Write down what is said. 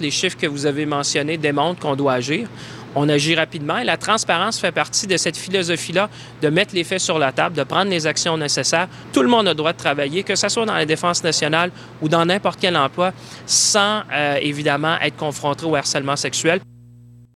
Les chiffres que vous avez mentionnés démontrent qu'on doit agir. On agit rapidement et la transparence fait partie de cette philosophie-là de mettre les faits sur la table, de prendre les actions nécessaires. Tout le monde a le droit de travailler, que ce soit dans la défense nationale ou dans n'importe quel emploi, sans euh, évidemment être confronté au harcèlement sexuel.